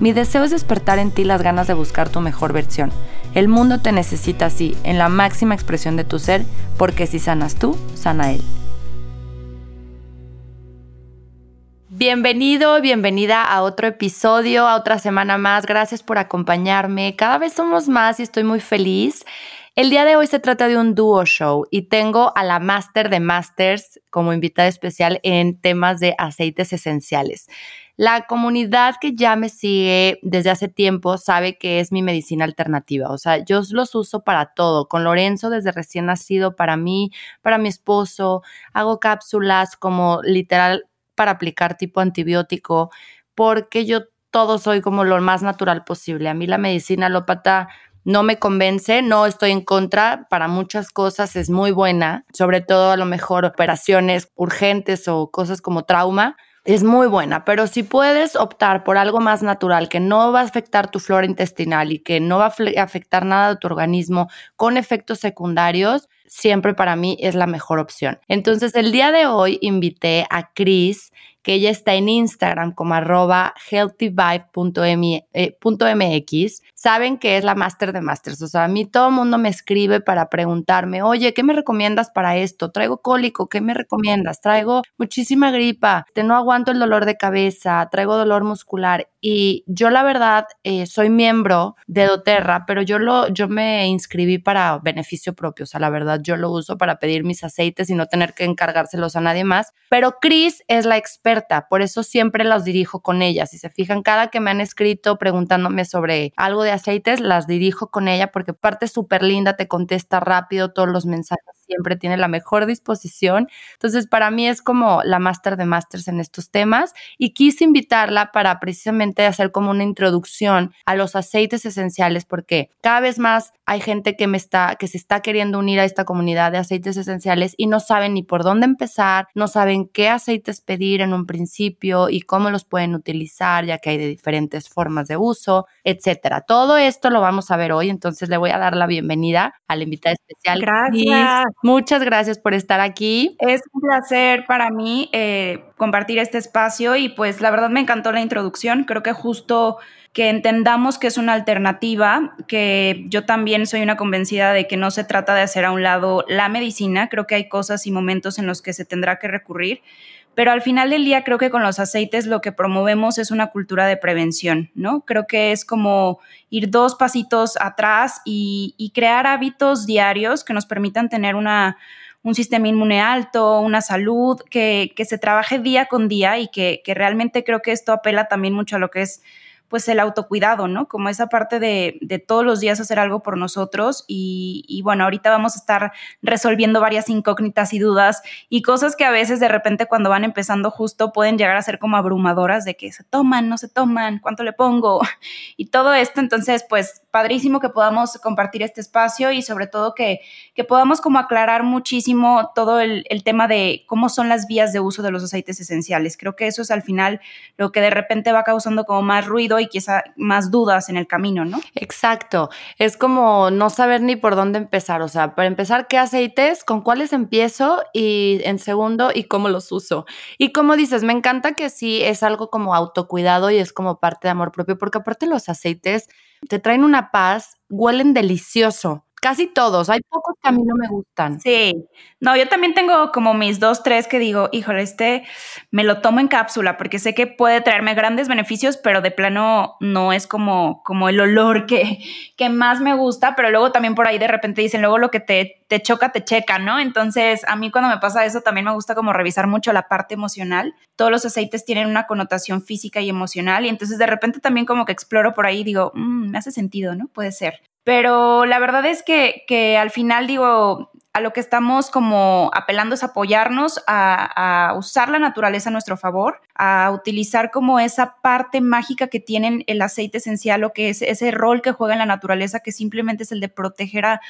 Mi deseo es despertar en ti las ganas de buscar tu mejor versión. El mundo te necesita así, en la máxima expresión de tu ser, porque si sanas tú, sana él. Bienvenido, bienvenida a otro episodio, a otra semana más. Gracias por acompañarme. Cada vez somos más y estoy muy feliz. El día de hoy se trata de un dúo show y tengo a la Master de Masters como invitada especial en temas de aceites esenciales. La comunidad que ya me sigue desde hace tiempo sabe que es mi medicina alternativa. O sea, yo los uso para todo. Con Lorenzo desde recién nacido, para mí, para mi esposo. Hago cápsulas como literal para aplicar tipo antibiótico, porque yo todo soy como lo más natural posible. A mí la medicina alópata no me convence, no estoy en contra, para muchas cosas es muy buena, sobre todo a lo mejor operaciones urgentes o cosas como trauma, es muy buena, pero si puedes optar por algo más natural que no va a afectar tu flora intestinal y que no va a afectar nada de tu organismo con efectos secundarios, siempre para mí es la mejor opción. Entonces, el día de hoy invité a Chris que ella está en Instagram como arroba healthyvibe.mx, saben que es la máster de masters. O sea, a mí todo mundo me escribe para preguntarme, oye, ¿qué me recomiendas para esto? Traigo cólico, ¿qué me recomiendas? Traigo muchísima gripa, te no aguanto el dolor de cabeza, traigo dolor muscular. Y yo la verdad eh, soy miembro de doTERRA, pero yo, lo, yo me inscribí para beneficio propio. O sea, la verdad yo lo uso para pedir mis aceites y no tener que encargárselos a nadie más. Pero Chris es la experta por eso siempre los dirijo con ella. Si se fijan, cada que me han escrito preguntándome sobre algo de aceites, las dirijo con ella porque parte súper linda, te contesta rápido todos los mensajes, siempre tiene la mejor disposición. Entonces, para mí es como la máster de masters en estos temas y quise invitarla para precisamente hacer como una introducción a los aceites esenciales porque cada vez más hay gente que me está que se está queriendo unir a esta comunidad de aceites esenciales y no saben ni por dónde empezar, no saben qué aceites pedir en un principio y cómo los pueden utilizar, ya que hay de diferentes formas de uso, etcétera. Todo esto lo vamos a ver hoy, entonces le voy a dar la bienvenida a la invitada especial. Gracias. Muchas gracias por estar aquí. Es un placer para mí eh, compartir este espacio y pues la verdad me encantó la introducción. Creo que justo que entendamos que es una alternativa, que yo también soy una convencida de que no se trata de hacer a un lado la medicina, creo que hay cosas y momentos en los que se tendrá que recurrir, pero al final del día creo que con los aceites lo que promovemos es una cultura de prevención, ¿no? Creo que es como ir dos pasitos atrás y, crear hábitos diarios que nos permitan tener una, un sistema inmune alto, una salud, que, se trabaje día con día y que, que realmente creo que esto apela también mucho a lo que es pues el autocuidado, ¿no? Como esa parte de, de todos los días hacer algo por nosotros y, bueno, ahorita vamos a estar resolviendo varias incógnitas y dudas y cosas que a veces de repente cuando van empezando justo pueden llegar a ser como abrumadoras de que se toman, no se toman, cuánto le pongo y todo esto. Entonces, pues padrísimo que podamos compartir este espacio y sobre todo que, que podamos como aclarar muchísimo todo el, el tema de cómo son las vías de uso de los aceites esenciales. Creo que eso es al final lo que de repente va causando como más ruido y quizá más dudas en el camino, ¿no? Exacto. Es como no saber ni por dónde empezar. O sea, para empezar, ¿qué aceites? ¿Con cuáles empiezo? Y en segundo, ¿y cómo los uso? Y como dices, me encanta que sí es algo como autocuidado y es como parte de amor propio, porque aparte los aceites te traen una paz, huelen delicioso. Casi todos, hay pocos que a mí no me gustan. Sí, no, yo también tengo como mis dos, tres que digo, híjole, este me lo tomo en cápsula porque sé que puede traerme grandes beneficios, pero de plano no es como, como el olor que, que más me gusta, pero luego también por ahí de repente dicen, luego lo que te, te choca, te checa, ¿no? Entonces, a mí cuando me pasa eso también me gusta como revisar mucho la parte emocional. Todos los aceites tienen una connotación física y emocional y entonces de repente también como que exploro por ahí y digo, mm, me hace sentido, ¿no? Puede ser. Pero la verdad es que, que al final digo, a lo que estamos como apelando es apoyarnos a, usar la naturaleza a nuestro favor, a utilizar como esa parte mágica que tienen el aceite esencial o que es ese rol que juega en la naturaleza que simplemente es el de proteger a,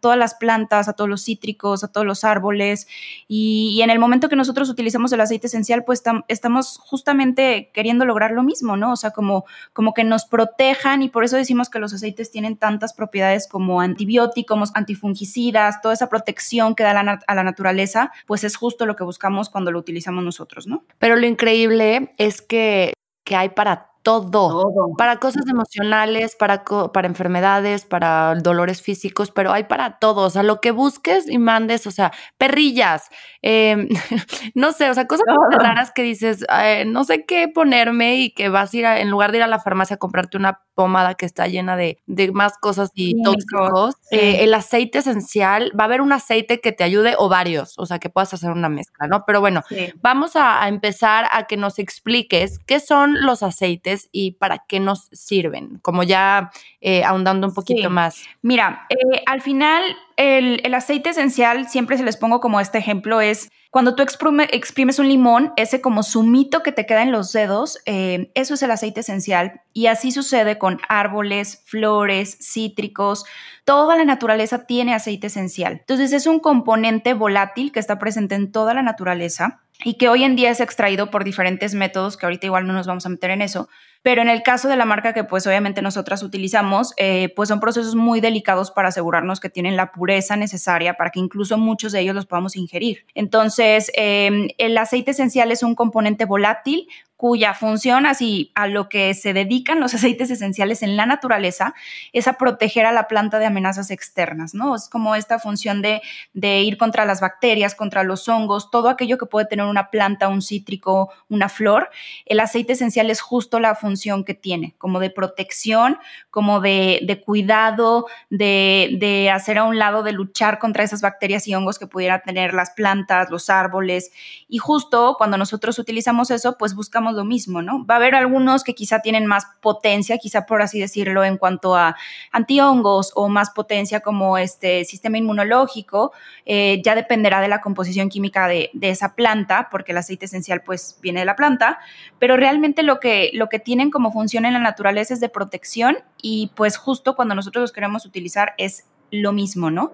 todas las plantas, a todos los cítricos, a todos los árboles. Y, en el momento que nosotros utilizamos el aceite esencial, pues estamos justamente queriendo lograr lo mismo, ¿no? O sea, como, como que nos protejan y por eso decimos que los aceites tienen tantas propiedades como antibióticos, antifungicidas, toda esa protección que da a la naturaleza, pues es justo lo que buscamos cuando lo utilizamos nosotros, ¿no? Pero lo increíble es que, que hay para todo, para cosas emocionales, para, para enfermedades, para dolores físicos, pero hay para todo, o sea, lo que busques y mandes, o sea, perrillas, em, no sé, o sea, cosas raras que dices, no sé qué ponerme y que vas a ir, en lugar de ir a la farmacia a comprarte una pomada que está llena de, más cosas y tóxicos, eh, el aceite esencial, va a haber un aceite que te ayude o varios, o sea, que puedas hacer una mezcla, ¿no? Pero bueno, vamos a, a empezar a que nos expliques qué son los aceites y para qué nos sirven, como ya eh, ahondando un poquito más. Mira, eh, al final el, aceite esencial, siempre se les pongo como este ejemplo, es cuando tú exprimes un limón, ese como sumito que te queda en los dedos, eh, eso es el aceite esencial. Y así sucede con árboles, flores, cítricos. Toda la naturaleza tiene aceite esencial. Entonces es un componente volátil que está presente en toda la naturaleza y que hoy en día es extraído por diferentes métodos, que ahorita igual no nos vamos a meter en eso, pero en el caso de la marca que pues obviamente nosotras utilizamos, eh, pues son procesos muy delicados para asegurarnos que tienen la pureza necesaria para que incluso muchos de ellos los podamos ingerir. Entonces, em, el aceite esencial es un componente volátil cuya función, así a lo que se dedican los aceites esenciales en la naturaleza, es a proteger a la planta de amenazas externas, ¿no? Es como esta función de, de ir contra las bacterias, contra los hongos, todo aquello que puede tener una planta, un cítrico, una flor. El aceite esencial es justo la función que tiene, como de protección, como de, cuidado, de, hacer a un lado, de luchar contra esas bacterias y hongos que pudieran tener las plantas, los árboles. Y justo cuando nosotros utilizamos eso, pues buscamos lo mismo, ¿no? Va a haber algunos que quizá tienen más potencia, quizá por así decirlo, en cuanto a antihongos o más potencia como este sistema inmunológico. Eh, ya dependerá de la composición química de, de, esa planta, porque el aceite esencial pues viene de la planta, pero realmente lo que, lo que tienen como función en la naturaleza es de protección y pues justo cuando nosotros los queremos utilizar es lo mismo, ¿no?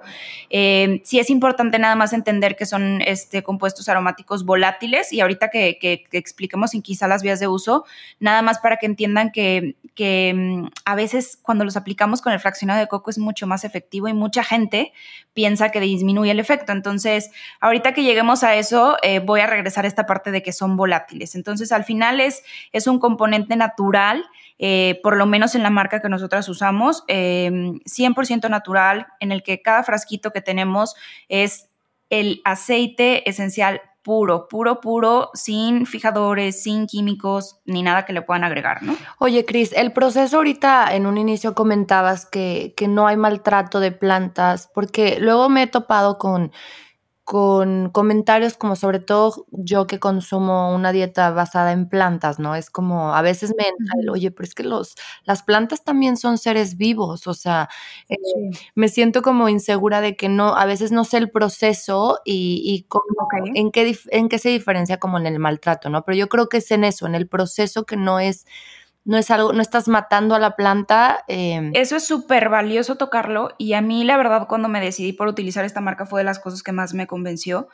Eh, sí es importante nada más entender que son este, compuestos aromáticos volátiles y ahorita que, que, expliquemos quizá las vías de uso, nada más para que entiendan que, que, mm, a veces cuando los aplicamos con el fraccionado de coco es mucho más efectivo y mucha gente piensa que disminuye el efecto. Entonces, ahorita que lleguemos a eso, eh, voy a regresar a esta parte de que son volátiles. Entonces, al final es, es un componente natural eh, por lo menos en la marca que nosotras usamos, 100% em, natural, en el que cada frasquito que tenemos es el aceite esencial puro, puro, puro, sin fijadores, sin químicos, ni nada que le puedan agregar, ¿no? Oye, Cris, el proceso ahorita en un inicio comentabas que no hay maltrato de plantas, porque luego me he topado con con comentarios como sobre todo yo que consumo una dieta basada en plantas, ¿no? Es como a veces me entra oye, pero es que los, las plantas también son seres vivos, o sea, eh, me siento como insegura de que no, a veces no sé el proceso y, y en, qué, en qué se diferencia como en el maltrato, ¿no? Pero yo creo que es en eso, en el proceso que no es no es algo, no estás matando a la planta. Em, Eso es súper valioso tocarlo y a mí la verdad cuando me decidí por utilizar esta marca fue de las cosas que más me convenció.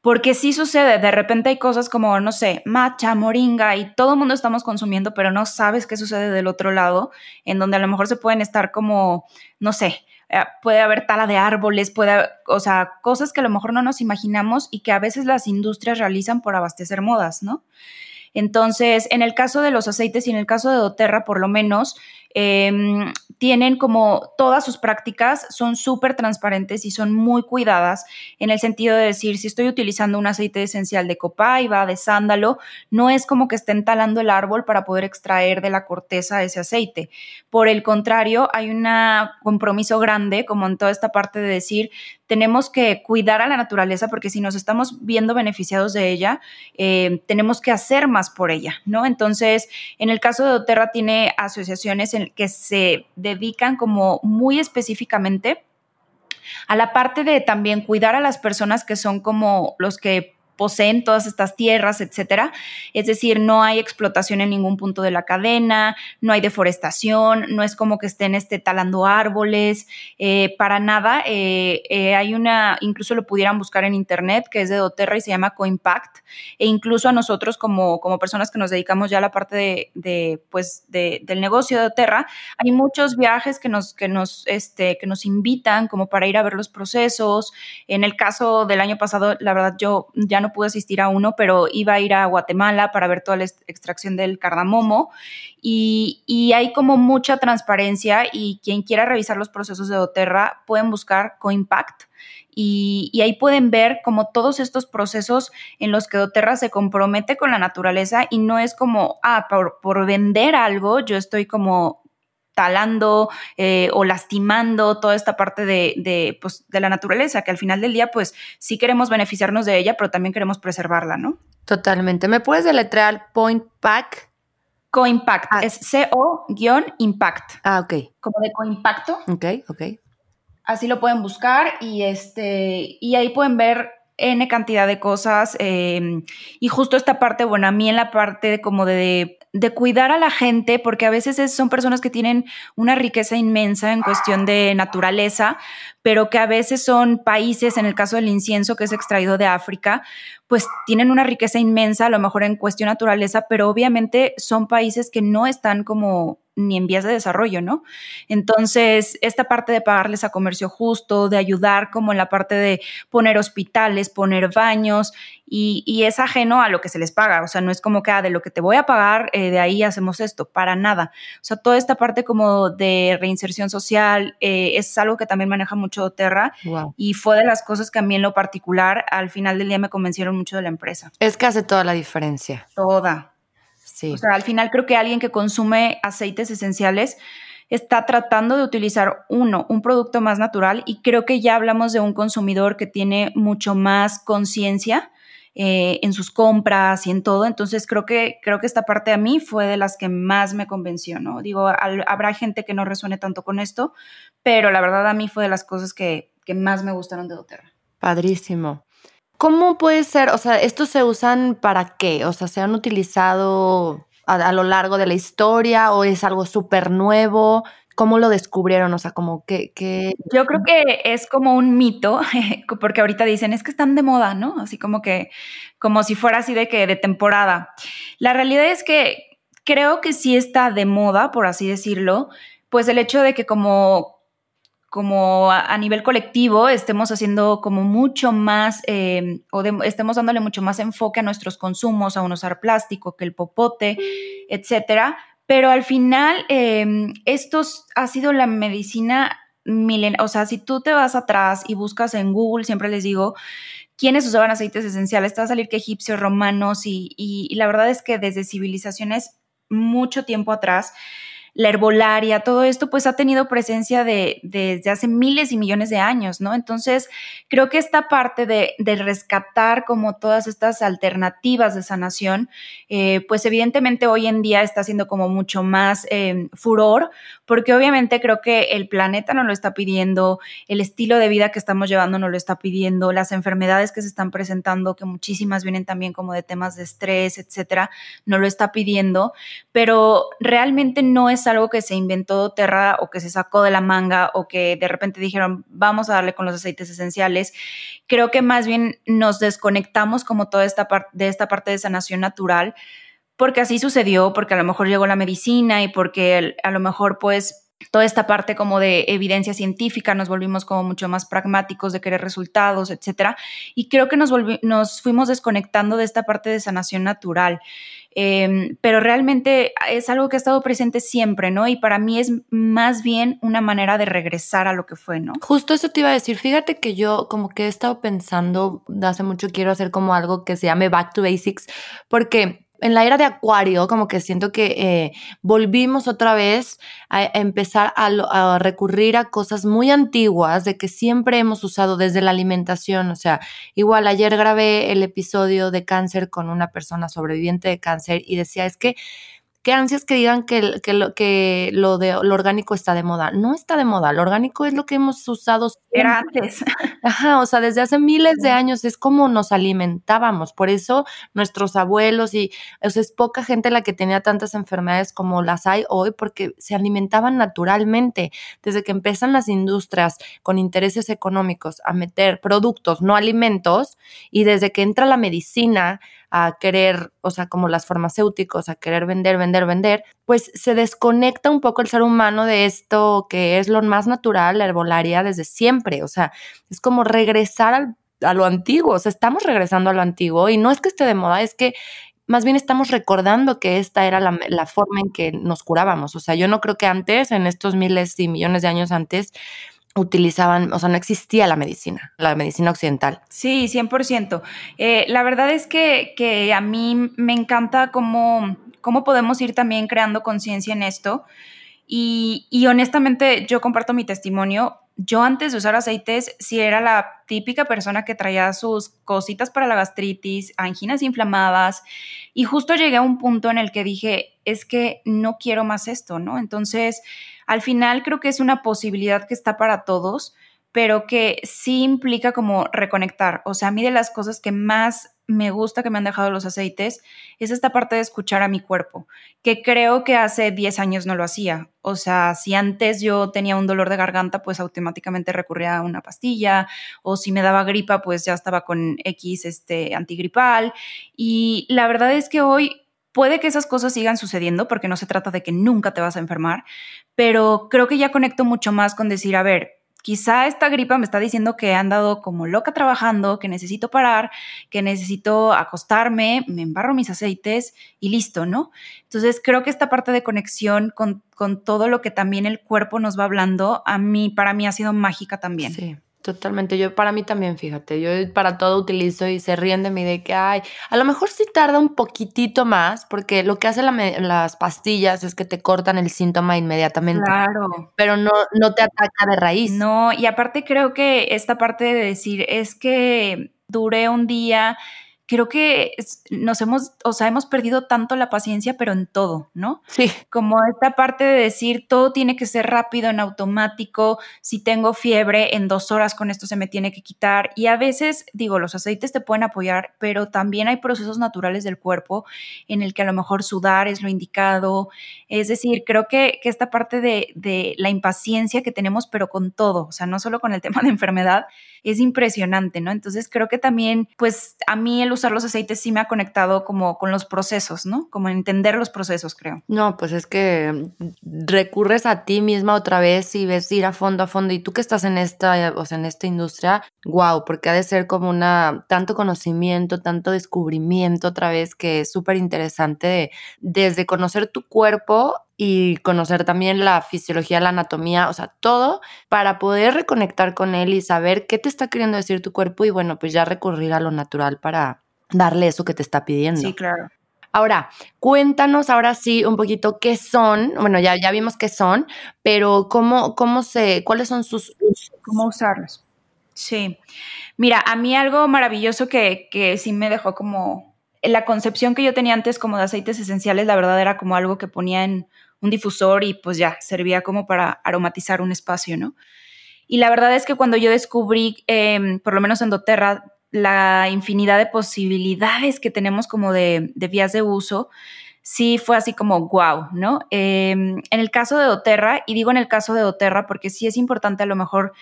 Porque sí sucede, de repente hay cosas como, no sé, matcha, moringa y todo el mundo estamos consumiendo, pero no sabes qué sucede del otro lado, en donde a lo mejor se pueden estar como, no sé, eh, puede haber tala de árboles, puede, o sea, cosas que a lo mejor no nos imaginamos y que a veces las industrias realizan por abastecer modas, ¿no? Entonces, en el caso de los aceites y en el caso de doTERRA, por lo menos, Em, tienen como todas sus prácticas son súper transparentes y son muy cuidadas en el sentido de decir, si estoy utilizando un aceite esencial de copaiba, de sándalo, no es como que estén talando el árbol para poder extraer de la corteza ese aceite. Por el contrario, hay un compromiso grande, como en toda esta parte de decir, tenemos que cuidar a la naturaleza porque si nos estamos viendo beneficiados de ella, eh, tenemos que hacer más por ella, ¿no? Entonces, en el caso de doTERRA tiene asociaciones en que se dedican como muy específicamente a la parte de también cuidar a las personas que son como los que poseen todas estas tierras, etcétera. Es decir, no hay explotación en ningún punto de la cadena, no hay deforestación, no es como que estén este, talando árboles, eh, para nada. Eh, eh, hay una, incluso lo pudieran buscar en internet, que es de doTERRA y se llama Coimpact, e incluso a nosotros como, como personas que nos dedicamos ya a la parte de, pues, de, del negocio de doTERRA, hay muchos viajes que nos, que, nos, este, que nos invitan como para ir a ver los procesos. En el caso del año pasado, la verdad, yo ya no pude asistir a uno, pero iba a ir a Guatemala para ver toda la extracción del cardamomo y, y hay como mucha transparencia y quien quiera revisar los procesos de doTERRA pueden buscar CoImpact. Y, y, ahí pueden ver como todos estos procesos en los que doTERRA se compromete con la naturaleza y no es como, ah, por, por vender algo, yo estoy como talando eh, o lastimando toda esta parte de, pues, de la naturaleza, que al final del día, pues sí queremos beneficiarnos de ella, pero también queremos preservarla, ¿no? Totalmente. ¿Me puedes deletrear Point Pack? Coimpact, ah. es CO-impact. Ah, ok. Como de coimpacto. Ok, ok. Así lo pueden buscar y, este, y ahí pueden ver N cantidad de cosas. Em, y justo esta parte, bueno, a mí en la parte como de de cuidar a la gente, porque a veces son personas que tienen una riqueza inmensa en cuestión de naturaleza, pero que a veces son países, en el caso del incienso que es extraído de África, pues tienen una riqueza inmensa, a lo mejor en cuestión naturaleza, pero obviamente son países que no están como ni en vías de desarrollo, ¿no? Entonces, esta parte de pagarles a comercio justo, de ayudar como en la parte de poner hospitales, poner baños, y, es ajeno a lo que se les paga, o sea, no es como que ah, de lo que te voy a pagar, eh, de ahí hacemos esto, para nada. O sea, toda esta parte como de reinserción social eh, es algo que también maneja mucho Terra y fue de las cosas que a mí en lo particular al final del día me convencieron mucho de la empresa. Es que hace toda la diferencia. Toda, o sea, al final creo que alguien que consume aceites esenciales está tratando de utilizar uno, un producto más natural y creo que ya hablamos de un consumidor que tiene mucho más conciencia eh, en sus compras y en todo. Entonces creo que, creo que esta parte a mí fue de las que más me convenció, ¿no? Digo, habrá gente que no resuene tanto con esto, pero la verdad a mí fue de las cosas que, que más me gustaron de doTERRA. Padrísimo. ¿Cómo puede ser? O sea, ¿estos se usan para qué? O sea, ¿se han utilizado a, lo largo de la historia o es algo súper nuevo? ¿Cómo lo descubrieron? O sea, como que, Yo creo que es como un mito, porque ahorita dicen, es que están de moda, ¿no? Así como que, como si fuera así de que de temporada. La realidad es que creo que sí está de moda, por así decirlo, pues el hecho de que como como a, nivel colectivo estemos haciendo como mucho más eh, o estemos dándole mucho más enfoque a nuestros consumos, a un usar plástico que el popote, etcétera. Pero al final, eh, esto ha sido la medicina milen o sea, si tú te vas atrás y buscas en Google, siempre les digo, quiénes usaban aceites esenciales, te va a salir que egipcios, romanos y, y la verdad es que desde civilizaciones mucho tiempo atrás, la herbolaria, todo esto pues ha tenido presencia de, desde hace miles y millones de años, ¿no? Entonces, creo que esta parte de, rescatar como todas estas alternativas de sanación, eh, pues evidentemente hoy en día está siendo como mucho más em, furor, porque obviamente creo que el planeta nos lo está pidiendo, el estilo de vida que estamos llevando nos lo está pidiendo, las enfermedades que se están presentando, que muchísimas vienen también como de temas de estrés, etcétera, nos lo está pidiendo, pero realmente no es algo que se inventó Terra o que se sacó de la manga o que de repente dijeron, vamos a darle con los aceites esenciales. Creo que más bien nos desconectamos como toda esta parte de esta parte de sanación natural, porque así sucedió, porque a lo mejor llegó la medicina y porque a lo mejor pues toda esta parte como de evidencia científica, nos volvimos como mucho más pragmáticos de querer resultados, etcétera. Y creo que nos, nos fuimos desconectando de esta parte de sanación natural. Em, pero realmente es algo que ha estado presente siempre, ¿no? Y para mí es más bien una manera de regresar a lo que fue, ¿no? Justo eso te iba a decir, fíjate que yo como que he estado pensando, hace mucho quiero hacer como algo que se llame Back to Basics, porque en la era de Acuario, como que siento que eh, volvimos otra vez a, empezar a, recurrir a cosas muy antiguas de que siempre hemos usado desde la alimentación. O sea, igual ayer grabé el episodio de cáncer con una persona sobreviviente de cáncer y decía, es que qué ansias que digan que, que, lo, que lo, de, lo orgánico está de moda. No está de moda, lo orgánico es lo que hemos usado. Era antes. Ajá, o sea, desde hace miles de años es como nos alimentábamos. Por eso nuestros abuelos y o sea, es poca gente la que tenía tantas enfermedades como las hay hoy porque se alimentaban naturalmente. Desde que empiezan las industrias con intereses económicos a meter productos, no alimentos, y desde que entra la medicina a querer, o sea, como las farmacéuticos, a querer vender, vender, vender, pues se desconecta un poco el ser humano de esto que es lo más natural, la herbolaria desde siempre, o sea, es como regresar a lo antiguo, o sea, estamos regresando a lo antiguo y no es que esté de moda, es que más bien estamos recordando que esta era la, la, forma en que nos curábamos. O sea, yo no creo que antes, en estos miles y millones de años antes, utilizaban, o sea, no existía la medicina, la medicina occidental. Sí, 100%. Eh, la verdad es que, que, a mí me encanta cómo, cómo podemos ir también creando conciencia en esto. Y, y, honestamente, yo comparto mi testimonio. Yo antes de usar aceites, sí era la típica persona que traía sus cositas para la gastritis, anginas inflamadas, y justo llegué a un punto en el que dije, es que no quiero más esto, ¿no? Entonces, al final creo que es una posibilidad que está para todos, pero que sí implica como reconectar. O sea, a mí de las cosas que más me gusta que me han dejado los aceites es esta parte de escuchar a mi cuerpo, que creo que hace 10 años no lo hacía. O sea, si antes yo tenía un dolor de garganta, pues automáticamente recurría a una pastilla, o si me daba gripa, pues ya estaba con X este, antigripal. Y la verdad es que hoy Puede que esas cosas sigan sucediendo porque no se trata de que nunca te vas a enfermar, pero creo que ya conecto mucho más con decir, a ver, quizá esta gripa me está diciendo que he andado como loca trabajando, que necesito parar, que necesito acostarme, me embarro mis aceites y listo, ¿no? Entonces creo que esta parte de conexión con, con todo lo que también el cuerpo nos va hablando, a mí, para mí ha sido mágica también. Sí. Totalmente, yo para mí también, fíjate, yo para todo utilizo y se ríen de mí de que, ay, a lo mejor sí tarda un poquitito más, porque lo que hacen las pastillas es que te cortan el síntoma inmediatamente. Claro. Pero no, no te ataca de raíz. No, y aparte creo que esta parte de decir, es que duré un día creo que nos hemos, o sea, hemos perdido tanto la paciencia, pero en todo, ¿no? Sí. Como esta parte de decir, todo tiene que ser rápido, en automático, si tengo fiebre, en dos horas con esto se me tiene que quitar. Y a veces, digo, los aceites te pueden apoyar, pero también hay procesos naturales del cuerpo en el que a lo mejor sudar es lo indicado. Es decir, creo que, que esta parte de, de la impaciencia que tenemos, pero con todo, o sea, no solo con el tema de enfermedad, es impresionante, ¿no? Entonces creo que también, pues a mí el los aceites sí me ha conectado como con los procesos, ¿no? Como entender los procesos, creo. No, pues es que recurres a ti misma otra vez y ves ir a fondo a fondo y tú que estás en esta, o sea, en esta industria, wow, porque ha de ser como una, tanto conocimiento, tanto descubrimiento otra vez que es súper interesante de, desde conocer tu cuerpo y conocer también la fisiología, la anatomía, o sea, todo para poder reconectar con él y saber qué te está queriendo decir tu cuerpo y bueno, pues ya recurrir a lo natural para darle eso que te está pidiendo. Sí, claro. Ahora, cuéntanos ahora sí un poquito qué son, bueno, ya, ya vimos qué son, pero cómo, cómo se, cuáles son sus ¿Cómo usarlos? Sí. Mira, a mí algo maravilloso que, que sí me dejó como la concepción que yo tenía antes como de aceites esenciales, la verdad era como algo que ponía en un difusor y pues ya, servía como para aromatizar un espacio, ¿no? Y la verdad es que cuando yo descubrí, em, por lo menos en doTERRA, la infinidad de posibilidades que tenemos como de, vías de uso, sí fue así como wow, ¿no? Em, en el caso de doTERRA, y digo en el caso de doTERRA porque sí es importante a lo mejor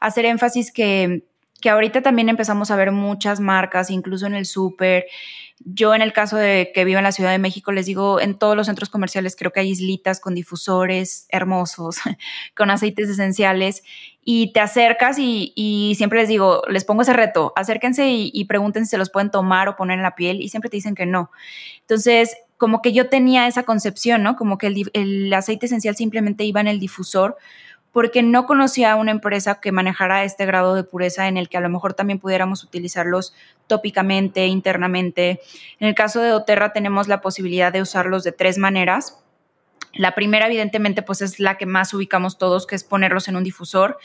hacer énfasis que, que ahorita también empezamos a ver muchas marcas, incluso en el súper, yo en el caso de que vivo en la Ciudad de México, les digo, en todos los centros comerciales creo que hay islitas con difusores hermosos, con aceites esenciales, y te acercas y, siempre les digo, les pongo ese reto, acérquense y, pregunten si se los pueden tomar o poner en la piel, y siempre te dicen que no. Entonces, como que yo tenía esa concepción, ¿no? Como que el, el aceite esencial simplemente iba en el difusor, porque no conocía una empresa que manejara este grado de pureza en el que a lo mejor también pudiéramos utilizarlos tópicamente, internamente. En el caso de doTERRA tenemos la posibilidad de usarlos de tres maneras. La primera, evidentemente, pues es la que más ubicamos todos, que es ponerlos en un difusor.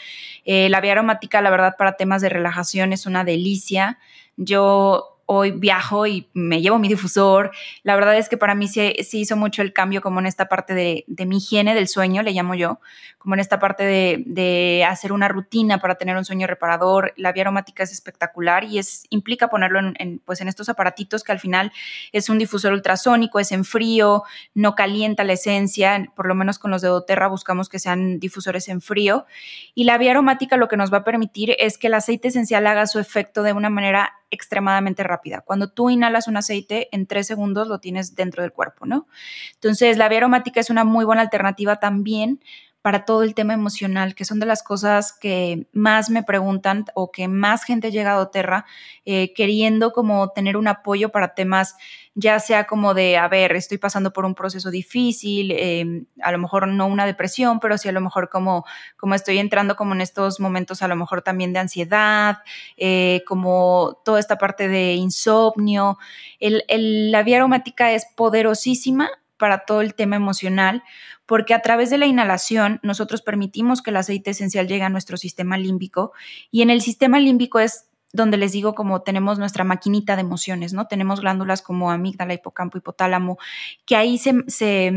Eh, la vía aromática, la verdad, para temas de relajación es una delicia. Yo hoy viajo y me llevo mi difusor. La verdad es que para mí sí, hizo mucho el cambio como en esta parte de, mi higiene del sueño, le llamo yo, como en esta parte de, hacer una rutina para tener un sueño reparador. La vía aromática es espectacular y es, implica ponerlo en, pues en estos aparatitos que al final es un difusor ultrasónico, es en frío, no calienta la esencia, por lo menos con los de doTERRA buscamos que sean difusores en frío. Y la vía aromática lo que nos va a permitir es que el aceite esencial haga su efecto de una manera extremadamente rápida. Cuando tú inhalas un aceite, en tres segundos lo tienes dentro del cuerpo, ¿no? Entonces, la vía aromática es una muy buena alternativa también para todo el tema emocional, que son de las cosas que más me preguntan o que más gente llega a doTERRA eh, queriendo como tener un apoyo para temas, ya sea como de, a ver, estoy pasando por un proceso difícil, em, a lo mejor no una depresión, pero sí a lo mejor como, como estoy entrando como en estos momentos a lo mejor también de ansiedad, eh, como toda esta parte de insomnio. la vía aromática es poderosísima para todo el tema emocional porque a través de la inhalación nosotros permitimos que el aceite esencial llegue a nuestro sistema límbico y en el sistema límbico es donde les digo como tenemos nuestra maquinita de emociones, ¿no? Tenemos glándulas como amígdala, hipocampo, hipotálamo, que ahí se, se,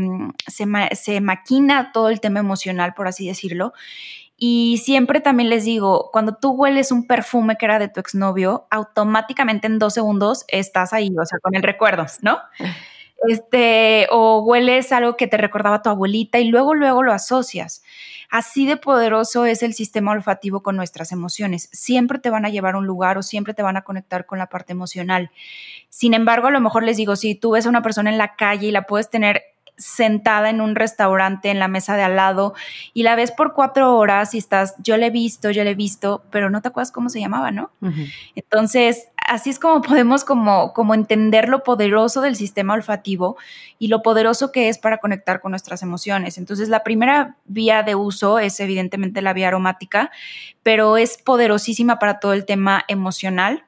se, maquina todo el tema emocional, por así decirlo. Y siempre también les digo, cuando tú hueles un perfume que era de tu exnovio, automáticamente en dos segundos estás ahí, o sea, con el recuerdo, ¿no? Este, o hueles algo que te recordaba a tu abuelita y luego, luego lo asocias. Así de poderoso es el sistema olfativo con nuestras emociones. Siempre te van a llevar a un lugar o siempre te van a conectar con la parte emocional. Sin embargo, a lo mejor les digo, si tú ves a una persona en la calle y la puedes tener sentada en un restaurante en la mesa de al lado y la ves por cuatro horas y estás, yo le he visto, yo le he visto, pero no te acuerdas cómo se llamaba, ¿no? Entonces, así es como podemos como, como entender lo poderoso del sistema olfativo y lo poderoso que es para conectar con nuestras emociones. Entonces, la primera vía de uso es evidentemente la vía aromática, pero es poderosísima para todo el tema emocional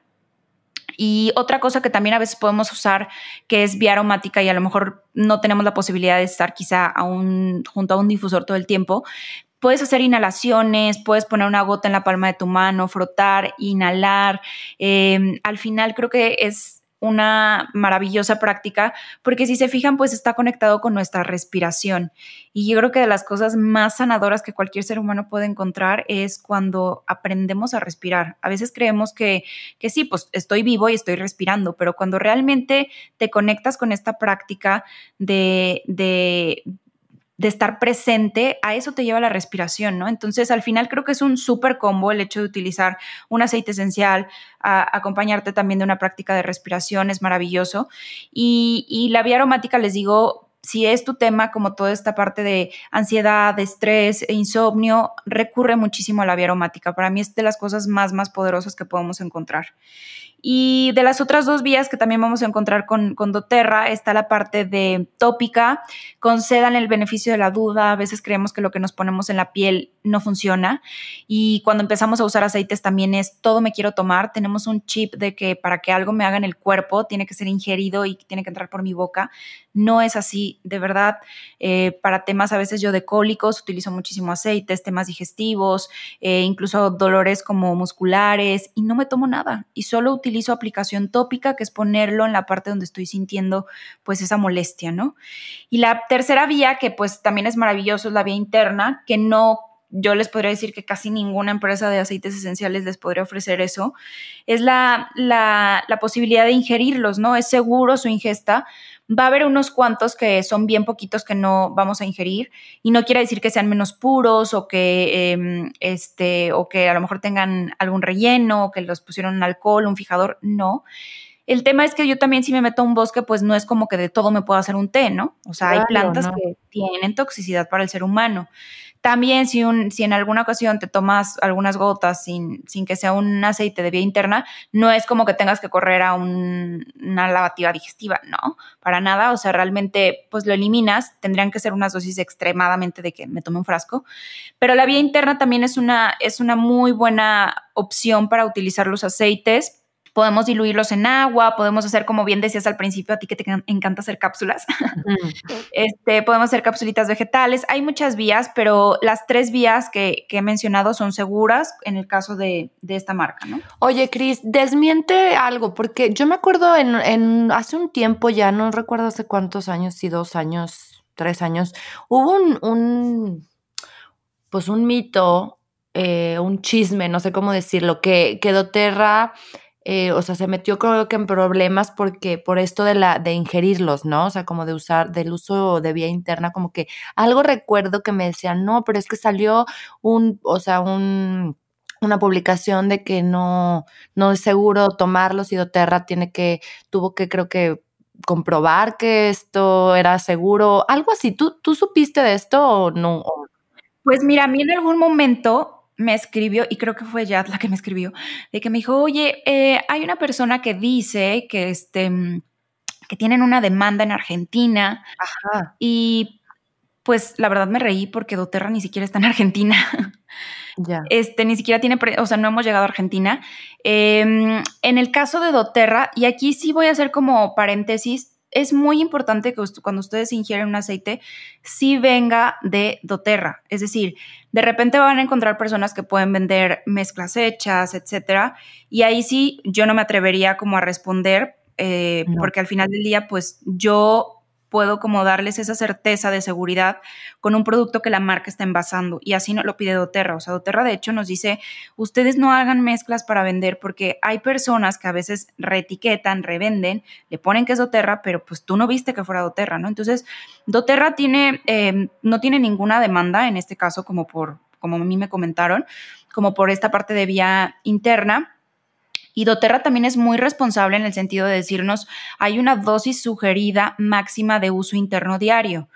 y otra cosa que también a veces podemos usar, que es vía aromática y a lo mejor no tenemos la posibilidad de estar quizá junto a un difusor todo el tiempo, puedes hacer inhalaciones, puedes poner una gota en la palma de tu mano, frotar, inhalar. Em, al final creo que es una maravillosa práctica porque si se fijan pues está conectado con nuestra respiración y yo creo que de las cosas más sanadoras que cualquier ser humano puede encontrar es cuando aprendemos a respirar. A veces creemos que, que sí, pues estoy vivo y estoy respirando, pero cuando realmente te conectas con esta práctica de, de de estar presente, a eso te lleva la respiración, ¿no? Entonces, al final creo que es un súper combo el hecho de utilizar un aceite esencial, acompañarte también de una práctica de respiración, es maravilloso. Y, y la vía aromática, les digo, si es tu tema como toda esta parte de ansiedad, estrés e insomnio, recurre muchísimo a la vía aromática. Para mí es de las cosas más, más poderosas que podemos encontrar. Y de las otras dos vías que también vamos a encontrar con, con doTERRA está la parte de tópica. Concedan el beneficio de la duda. A veces creemos que lo que nos ponemos en la piel no funciona. Y cuando empezamos a usar aceites también es todo me quiero tomar. Tenemos un chip de que para que algo me haga en el cuerpo tiene que ser ingerido y tiene que entrar por mi boca. No es así, de verdad. Eh, para temas a veces yo de cólicos utilizo muchísimo aceites, temas digestivos, eh, incluso dolores como musculares y no me tomo nada y solo utilizo aplicación tópica, que es ponerlo en la parte donde estoy sintiendo pues esa molestia, ¿no? Y la tercera vía, que pues también es maravilloso, es la vía interna, que no yo les podría decir que casi ninguna empresa de aceites esenciales les podría ofrecer eso, es la, la, la, posibilidad de ingerirlos, ¿no? Es seguro su ingesta. Va a haber unos cuantos que son bien poquitos que no vamos a ingerir y no quiere decir que sean menos puros o que, em, este, o que a lo mejor tengan algún relleno o que los pusieron alcohol, un fijador, no. El tema es que yo también si me meto a un bosque, pues no es como que de todo me puedo hacer un té, ¿no? O sea, hay plantas que tienen toxicidad para el ser humano. También si, un, si en alguna ocasión te tomas algunas gotas sin, sin que sea un aceite de vía interna, no es como que tengas que correr a una lavativa digestiva, no, para nada, o sea, realmente pues lo eliminas, tendrían que ser unas dosis extremadamente de que me tome un frasco, pero la vía interna también es una, es una muy buena opción para utilizar los aceites Podemos diluirlos en agua, podemos hacer, como bien decías al principio, a ti que te encanta hacer cápsulas. este, podemos hacer capsulitas vegetales. Hay muchas vías, pero las tres vías que, he mencionado son seguras en el caso de, esta marca, ¿no? Oye, Cris, desmiente algo, porque yo me acuerdo en, hace un tiempo, ya no recuerdo hace cuántos años, si dos años, tres años, hubo un, pues un mito, eh, un chisme, no sé cómo decirlo, que, que doTERRA eh, o sea, se metió creo que en problemas porque por esto de la de ingerirlos, ¿no? O sea, como de usar del uso de vía interna, como que algo recuerdo que me decían, "No, pero es que salió un, o sea, un una publicación de que no no es seguro tomarlos y doTERRA tiene que tuvo que creo que comprobar que esto era seguro, algo así. ¿Tú tú supiste de esto o no? Pues mira, a mí en algún momento me escribió, y creo que fue Yad la que me escribió, de que me dijo, oye, eh, hay una persona que dice que, este, que tienen una demanda en Argentina. Ajá. Y pues la verdad me reí porque Doterra ni siquiera está en Argentina. Ya. Este, ni siquiera tiene, o sea, no hemos llegado a Argentina. Em, en el caso de Doterra, y aquí sí voy a hacer como paréntesis, es muy importante que cuando ustedes ingieren un aceite, sí venga de doTERRA. Es decir, de repente van a encontrar personas que pueden vender mezclas hechas, etcétera. Y ahí sí, yo no me atrevería como a responder, eh, porque al final del día, pues yo puedo como darles esa certeza de seguridad con un producto que la marca está envasando y así no lo pide doTERRA. O sea, doTERRA de hecho nos dice, ustedes no hagan mezclas para vender porque hay personas que a veces reetiquetan, revenden, le ponen que es doTERRA, pero pues tú no viste que fuera doTERRA, ¿no? Entonces, doTERRA tiene, em, no tiene ninguna demanda en este caso como por, como a mí me comentaron, como por esta parte de vía interna y doTERRA también es muy responsable en el sentido de decirnos, hay una dosis sugerida máxima de uso interno diario.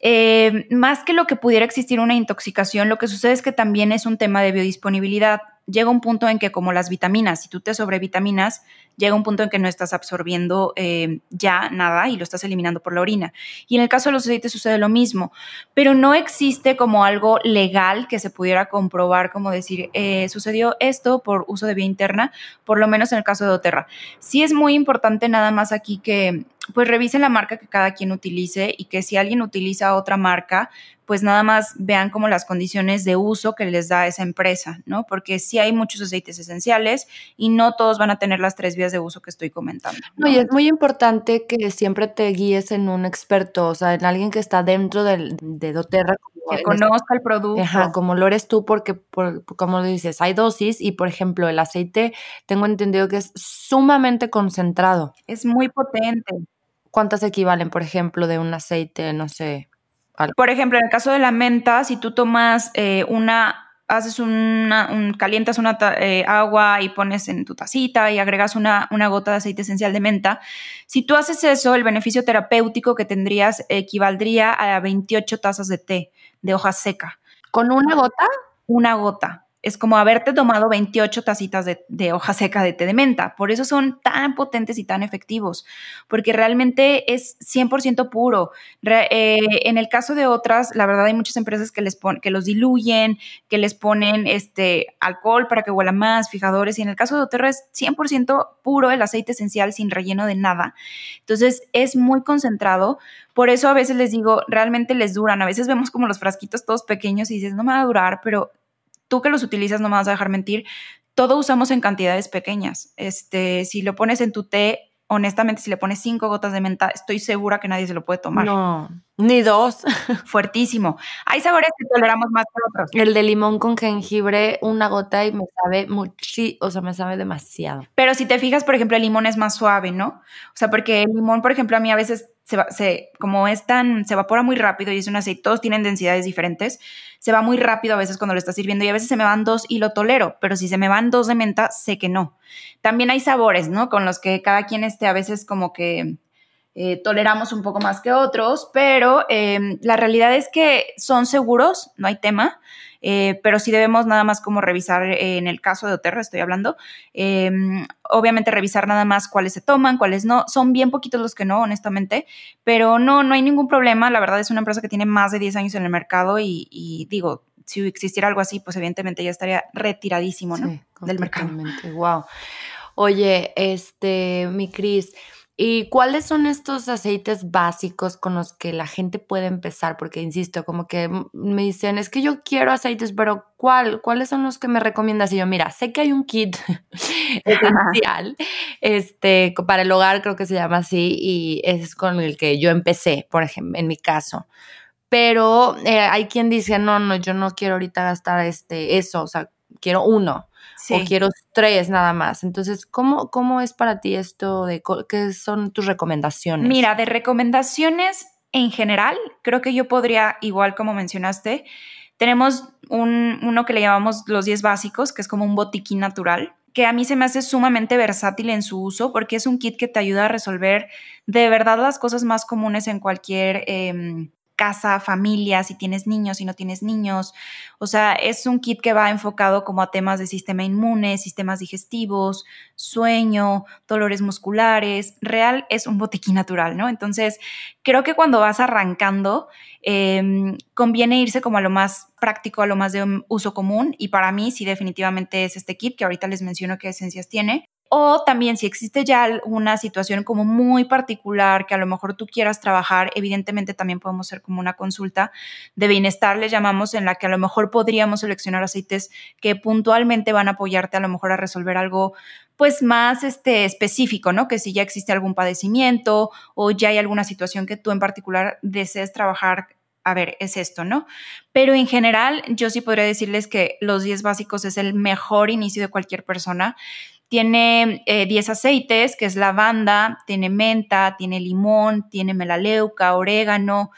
Eh, más que lo que pudiera existir una intoxicación, lo que sucede es que también es un tema de biodisponibilidad llega un punto en que como las vitaminas, si tú te sobrevitaminas, llega un punto en que no estás absorbiendo eh, ya nada y lo estás eliminando por la orina. Y en el caso de los aceites sucede lo mismo, pero no existe como algo legal que se pudiera comprobar, como decir, eh, sucedió esto por uso de vía interna, por lo menos en el caso de Doterra. Sí es muy importante nada más aquí que pues revisen la marca que cada quien utilice y que si alguien utiliza otra marca, pues nada más vean como las condiciones de uso que les da esa empresa, ¿no? Porque sí hay muchos aceites esenciales y no todos van a tener las tres vías de uso que estoy comentando. ¿no? y es muy importante que siempre te guíes en un experto, o sea, en alguien que está dentro del, de doTERRA. Que conozca el producto. Ajá, como lo eres tú, porque, como lo dices, hay dosis y, por ejemplo, el aceite, tengo entendido que es sumamente concentrado. Es muy potente. ¿Cuántas equivalen, por ejemplo, de un aceite, no sé, por ejemplo, en el caso de la menta, si tú tomas eh, una, haces una, calientas una eh, agua y pones en tu tacita y agregas una, una, gota de aceite esencial de menta, si tú haces eso, el beneficio terapéutico que tendrías equivaldría a 28 tazas de té de hoja seca. ¿Con una gota? Una gota es como haberte tomado 28 tacitas de, hoja seca de té de menta. Por eso son tan potentes y tan efectivos, porque realmente es 100% puro. Eh, en el caso de otras, la verdad hay muchas empresas que, les que los diluyen, que les ponen este, alcohol para que huela más, fijadores, y en el caso de Oterra es 100% puro el aceite esencial sin relleno de nada. Entonces es muy concentrado. Por eso a veces les digo, realmente les duran. A veces vemos como los frasquitos todos pequeños y dices, no me va a durar, pero tú que los utilizas no me vas a dejar mentir, todo usamos en cantidades pequeñas. Este, si lo pones en tu té, honestamente, si le pones cinco gotas de menta, estoy segura que nadie se lo puede tomar. No, ni dos. Fuertísimo. Hay sabores que toleramos más que otros. El de limón con jengibre, una gota y me sabe mucho, o sea, me sabe demasiado. Pero si te fijas, por ejemplo, el limón es más suave, ¿no? O sea, porque el limón, por ejemplo, a mí a veces se, se como es tan, se evapora muy rápido y es un aceite, todos tienen densidades diferentes, se va muy rápido a veces cuando lo estás sirviendo y a veces se me van dos y lo tolero, pero si se me van dos de menta, sé que no. También hay sabores, ¿no? Con los que cada quien esté a veces como que eh, toleramos un poco más que otros, pero em, la realidad es que son seguros, no hay tema, eh, pero sí debemos nada más como revisar, eh, en el caso de Oterra estoy hablando, em, obviamente revisar nada más cuáles se toman, cuáles no, son bien poquitos los que no, honestamente, pero no, no hay ningún problema, la verdad es una empresa que tiene más de 10 años en el mercado y, digo, si existiera algo así, pues evidentemente ya estaría retiradísimo, ¿no? Del mercado. Wow. Oye, este, mi Cris, ¿Y cuáles son estos aceites básicos con los que la gente puede empezar? Porque, insisto, como que me dicen, es que yo quiero aceites, pero ¿cuál? ¿Cuáles son los que me recomiendas? Y yo, mira, sé que hay un kit esencial este, para el hogar, creo que se llama así, y es con el que yo empecé, por ejemplo, en mi caso. Pero eh, hay quien dice, no, no, yo no quiero ahorita gastar este, eso, o sea, quiero uno o quiero tres nada más. Entonces, ¿cómo, ¿cómo es para ti esto de qué son tus recomendaciones? Mira, de recomendaciones en general, creo que yo podría, igual como mencionaste, tenemos un, uno que le llamamos los 10 básicos, que es como un botiquín natural, que a mí se me hace sumamente versátil en su uso porque es un kit que te ayuda a resolver de verdad las cosas más comunes en cualquier em, casa, familia, si tienes niños, si no tienes niños. O sea, es un kit que va enfocado como a temas de sistema inmune, sistemas digestivos, sueño, dolores musculares. Real es un botiquín natural, ¿no? Entonces, creo que cuando vas arrancando, em, conviene irse como a lo más práctico, a lo más de uso común. Y para mí, sí, definitivamente es este kit, que ahorita les menciono qué esencias tiene. O también si existe ya una situación como muy particular que a lo mejor tú quieras trabajar, evidentemente también podemos hacer como una consulta de bienestar, le llamamos, en la que a lo mejor podríamos seleccionar aceites que puntualmente van a apoyarte a lo mejor a resolver algo pues más este, específico, ¿no? Que si ya existe algún padecimiento o ya hay alguna situación que tú en particular desees trabajar a ver, es esto, ¿no? Pero en general, yo sí podría decirles que los 10 básicos es el mejor inicio de cualquier persona. Tiene 10 eh, aceites, que es lavanda, tiene menta, tiene limón, tiene melaleuca, orégano,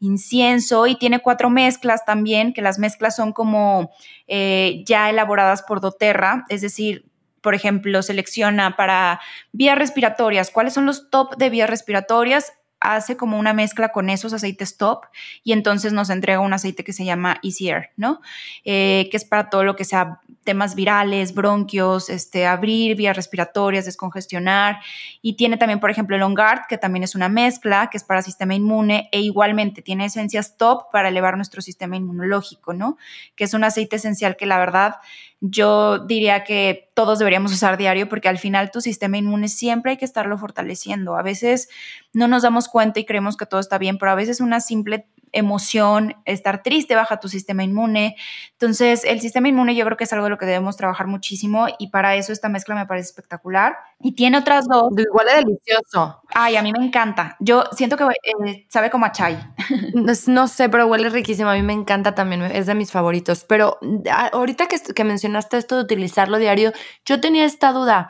incienso y tiene cuatro mezclas también, que las mezclas son como eh, ya elaboradas por doTERRA, es decir, por ejemplo, selecciona para vías respiratorias, cuáles son los top de vías respiratorias, hace como una mezcla con esos aceites top y entonces nos entrega un aceite que se llama Easy Air, ¿no? Eh, que es para todo lo que sea temas virales, bronquios, este, abrir vías respiratorias, descongestionar. Y tiene también, por ejemplo, el OnGuard, que también es una mezcla, que es para sistema inmune e igualmente tiene esencias top para elevar nuestro sistema inmunológico, ¿no? Que es un aceite esencial que la verdad yo diría que todos deberíamos usar diario porque al final tu sistema inmune siempre hay que estarlo fortaleciendo. A veces no nos damos cuenta y creemos que todo está bien, pero a veces una simple emoción, estar triste baja tu sistema inmune. Entonces, el sistema inmune yo creo que es algo de lo que debemos trabajar muchísimo y para eso esta mezcla me parece espectacular. Y tiene otras dos. Igual es delicioso. Ay, a mí me encanta. Yo siento que eh, sabe como a chai. No, sé, pero huele riquísimo. A mí me encanta también, es de mis favoritos. Pero ah, ahorita que, que mencionaste esto de utilizarlo diario, yo tenía esta duda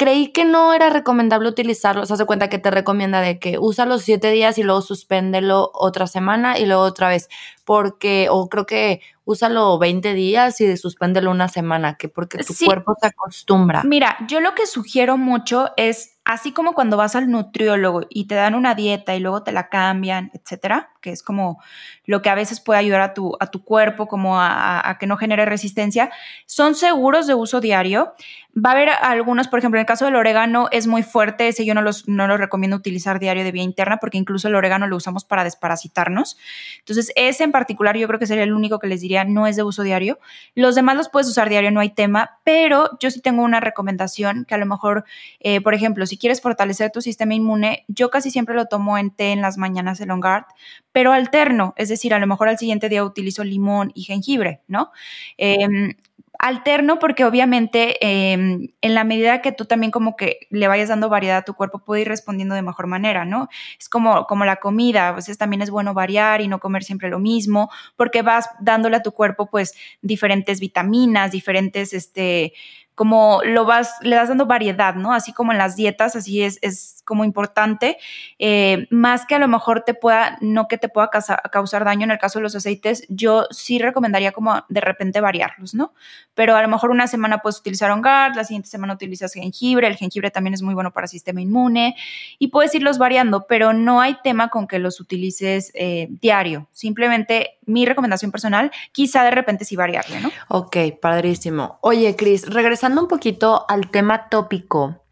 creí que no era recomendable utilizarlo. Se hace cuenta que te recomienda de que usa los siete días y luego suspéndelo otra semana y luego otra vez. Porque, o creo que úsalo 20 días y suspéndelo una semana, que porque tu cuerpo se acostumbra. Mira, yo lo que sugiero mucho es así como cuando vas al nutriólogo y te dan una dieta y luego te la cambian, etcétera, que es como lo que a veces puede ayudar a tu, a tu cuerpo, como a, a, que no genere resistencia, son seguros de uso diario. Va a haber algunos, por ejemplo, en el caso del orégano es muy fuerte, ese yo no, los, no lo recomiendo utilizar diario de vía interna porque incluso el orégano lo usamos para desparasitarnos. Entonces, ese en particular yo creo que sería el único que les diría no es de uso diario. Los demás los puedes usar diario, no hay tema, pero yo sí tengo una recomendación que a lo mejor, eh, por ejemplo, si quieres fortalecer tu sistema inmune, yo casi siempre lo tomo en té en las mañanas de Longard, pero alterno, es decir, a lo mejor al siguiente día utilizo limón y jengibre, ¿no? Em, alterno porque obviamente em, en la medida que tú también como que le vayas dando variedad a tu cuerpo puede ir respondiendo de mejor manera, ¿no? Es como, como la comida, a veces también es bueno variar y no comer siempre lo mismo porque vas dándole a tu cuerpo pues diferentes vitaminas, diferentes, este, como lo vas, le das dando variedad, ¿no? Así como en las dietas, así es, es como importante, eh, más que a lo mejor te pueda, no que te pueda causar daño en el caso de los aceites, yo sí recomendaría como de repente variarlos, ¿no? Pero a lo mejor una semana puedes utilizar OnGuard, la siguiente semana utilizas jengibre, el jengibre también es muy bueno para el sistema inmune y puedes irlos variando, pero no hay tema con que los utilices eh, diario, simplemente mi recomendación personal, quizá de repente sí variarle, ¿no? Ok, padrísimo. Oye, Cris, regresando un poquito al tema tópico,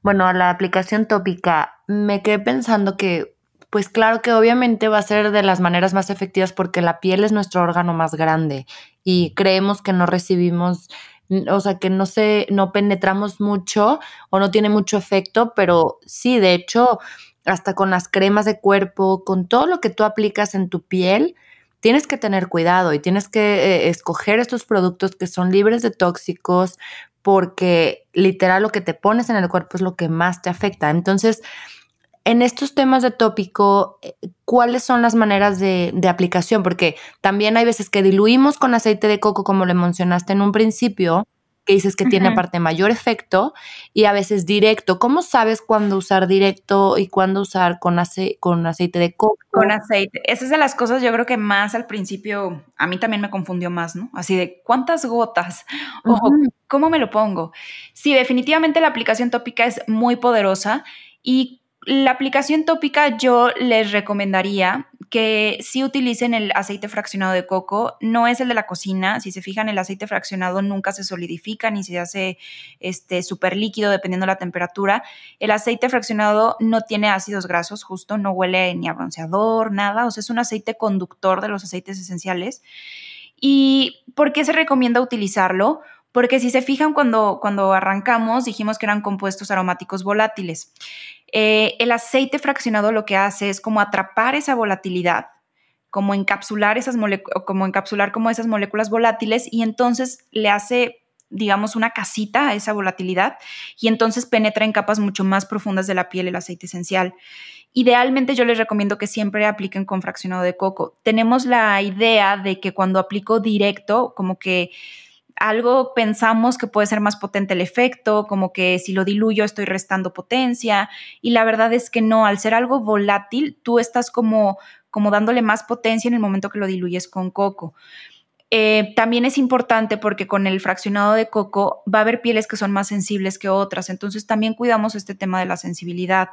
bueno, a la aplicación tópica, me quedé pensando que, pues claro que obviamente va a ser de las maneras más efectivas porque la piel es nuestro órgano más grande y creemos que no recibimos o sea, que no se, no penetramos mucho o no tiene mucho efecto, pero sí, de hecho, hasta con las cremas de cuerpo, con todo lo que tú aplicas en tu piel, tienes que tener cuidado y tienes que eh, escoger estos productos que son libres de tóxicos, porque literal lo que te pones en el cuerpo es lo que más te afecta. Entonces, en estos temas de tópico, eh, ¿cuáles son las maneras de, aplicación? Porque también hay veces que diluimos con aceite de coco, como le mencionaste en un principio, que dices que tiene aparte mayor efecto, y a veces directo. ¿Cómo sabes cuándo usar directo y cuándo usar con, con aceite de coco? Con aceite. Esa es de las cosas yo creo que más al principio, a mí también me confundió más, ¿no? Así de, ¿cuántas gotas? Ojo, ¿cómo me lo pongo? Sí, definitivamente la aplicación tópica es muy poderosa y la aplicación tópica yo les recomendaría que si utilicen el aceite fraccionado de coco, no es el de la cocina, si se fijan el aceite fraccionado nunca se solidifica ni se hace este súper líquido dependiendo de la temperatura. El aceite fraccionado no tiene ácidos grasos, justo no huele ni a bronceador, nada, o sea, es un aceite conductor de los aceites esenciales. ¿Y por qué se recomienda utilizarlo? Porque si se fijan cuando, cuando arrancamos dijimos que eran compuestos aromáticos volátiles. Eh, el aceite fraccionado lo que hace es como atrapar esa volatilidad, como encapsular esas como encapsular como esas moléculas volátiles y entonces le hace digamos, una casita a esa volatilidad y entonces penetra en capas mucho más profundas de la piel el aceite esencial. Idealmente yo les recomiendo que siempre apliquen con fraccionado de coco. Tenemos la idea de que cuando aplico directo, como que algo pensamos que puede ser más potente el efecto, como que si lo diluyo estoy restando potencia y la verdad es que no, al ser algo volátil, tú estás como, como dándole más potencia en el momento que lo diluyes con coco. Eh, también es importante porque con el fraccionado de coco va a haber pieles que son más sensibles que otras, entonces también cuidamos este tema de la sensibilidad.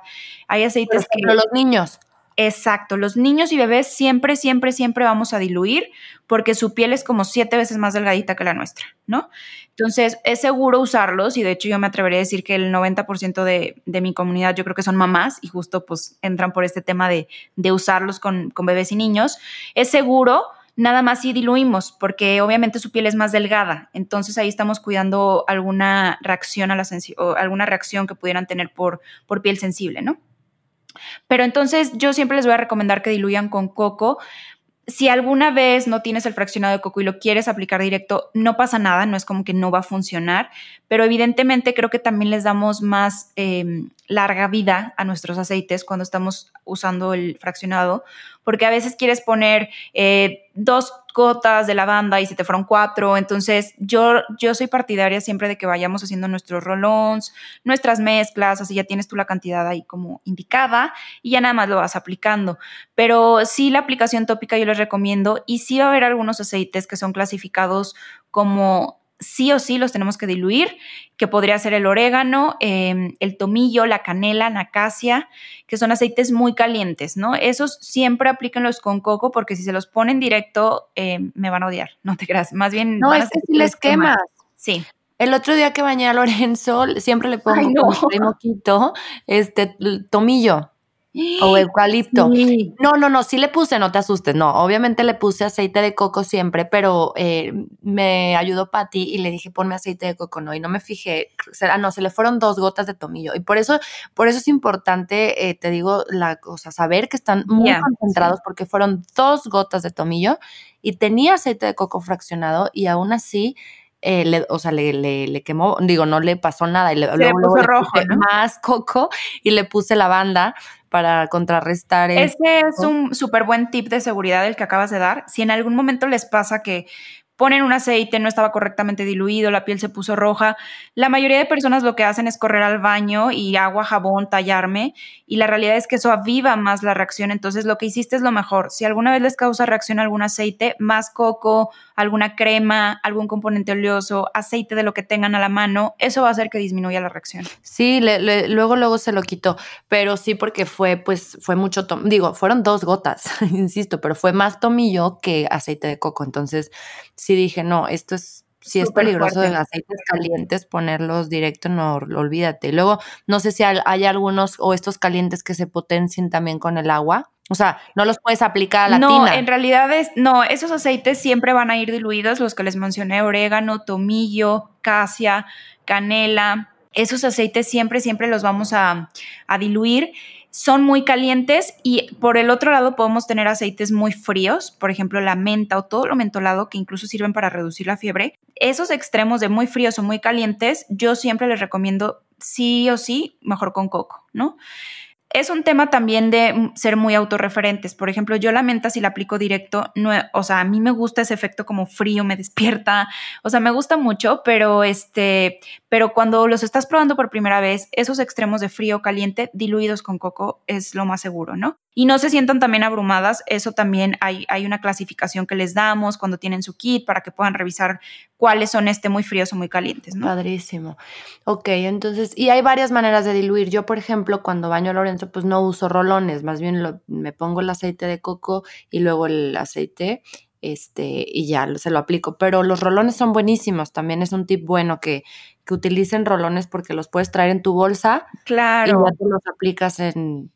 Hay aceites que... los niños. Exacto, los niños y bebés siempre, siempre, siempre vamos a diluir porque su piel es como siete veces más delgadita que la nuestra, ¿no? Entonces es seguro usarlos y de hecho yo me atrevería a decir que el 90% de, de, mi comunidad yo creo que son mamás y justo pues entran por este tema de, de usarlos con, con, bebés y niños. Es seguro, nada más si diluimos porque obviamente su piel es más delgada, entonces ahí estamos cuidando alguna reacción a la o alguna reacción que pudieran tener por, por piel sensible, ¿no? Pero entonces yo siempre les voy a recomendar que diluyan con coco. Si alguna vez no tienes el fraccionado de coco y lo quieres aplicar directo, no pasa nada, no es como que no va a funcionar, pero evidentemente creo que también les damos más em, larga vida a nuestros aceites cuando estamos usando el fraccionado, porque a veces quieres poner eh, dos gotas de lavanda y se te fueron cuatro. Entonces, yo, yo soy partidaria siempre de que vayamos haciendo nuestros rolons, nuestras mezclas, así ya tienes tú la cantidad ahí como indicada y ya nada más lo vas aplicando. Pero sí, la aplicación tópica yo les recomiendo y sí va a haber algunos aceites que son clasificados como sí o sí los tenemos que diluir, que podría ser el orégano, em, el tomillo, la canela, la acacia, que son aceites muy calientes, ¿no? Esos siempre aplíquenlos con coco porque si se los ponen directo em, me van a odiar, no te creas, más bien... No, es que si les quemas. Sí. El otro día que bañé a Lorenzo, siempre le pongo Ay, no. este tomillo. O eucalipto. No, no, no, sí le puse, no te asustes, no, obviamente le puse aceite de coco siempre, pero eh, me ayudó Patti y le dije ponme aceite de coco, no, y no me fijé, ah, no, se le fueron dos gotas de tomillo, y por eso, por eso es importante, eh, te digo, la cosa, saber que están muy concentrados, porque fueron dos gotas de tomillo, y tenía aceite de coco fraccionado, y aún así eh, le, o sea, le, le, quemó, digo, no le pasó nada y le, puso rojo, más coco y le puse lavanda para contrarrestar. Ese es un súper buen tip de seguridad el que acabas de dar. Si en algún momento les pasa que ponen un aceite, no estaba correctamente diluido, la piel se puso roja. La mayoría de personas lo que hacen es correr al baño y agua, jabón, tallarme, y la realidad es que eso aviva más la reacción. Entonces, lo que hiciste es lo mejor. Si alguna vez les causa reacción algún aceite, más coco, alguna crema, algún componente oleoso, aceite de lo que tengan a la mano, eso va a hacer que disminuya la reacción. Sí, luego, luego se lo quitó, pero sí porque fue, pues, fue mucho, digo, fueron dos gotas, insisto, pero fue más tomillo que aceite de coco. Entonces, sí dije, no, esto es, si es peligroso de aceites calientes ponerlos directo, no, olvídate. Luego, no sé si hay, algunos o estos calientes que se potencien también con el agua. O sea, no los puedes aplicar a la No, en realidad es, no, esos aceites siempre van a ir diluidos, los que les mencioné, orégano, tomillo, casia, canela. Esos aceites siempre, siempre los vamos a, a diluir son muy calientes y por el otro lado podemos tener aceites muy fríos, por ejemplo la menta o todo lo mentolado que incluso sirven para reducir la fiebre. Esos extremos de muy fríos o muy calientes, yo siempre les recomiendo sí o sí, mejor con coco, ¿no? Es un tema también de ser muy autorreferentes. Por ejemplo, yo la menta si la aplico directo, no, o sea, a mí me gusta ese efecto como frío, me despierta, o sea, me gusta mucho, pero este, pero cuando los estás probando por primera vez, esos extremos de frío caliente diluidos con coco es lo más seguro, ¿no? Y no se sientan también abrumadas, eso también hay, hay una clasificación que les damos cuando tienen su kit para que puedan revisar cuáles son este muy fríos o muy calientes, ¿no? Padrísimo. Ok, entonces, y hay varias maneras de diluir. Yo, por ejemplo, cuando baño a Lorenzo, pues no uso rolones, más bien me pongo el aceite de coco y luego el aceite este, y ya se lo aplico. Pero los rolones son buenísimos, también es un tip bueno que, que utilicen rolones porque los puedes traer en tu bolsa. Claro. Y ya te los aplicas en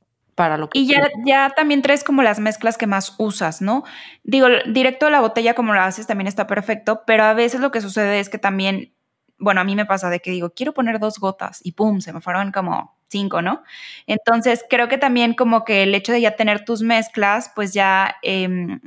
lo Y ya, ya también traes como las mezclas que más usas, ¿no? Digo, directo de la botella como lo haces también está perfecto, pero a veces lo que sucede es que también, bueno, a mí me pasa de que digo, quiero poner dos gotas y pum, se me fueron como cinco, ¿no? Entonces, creo que también como que el hecho de ya tener tus mezclas, pues ya eh,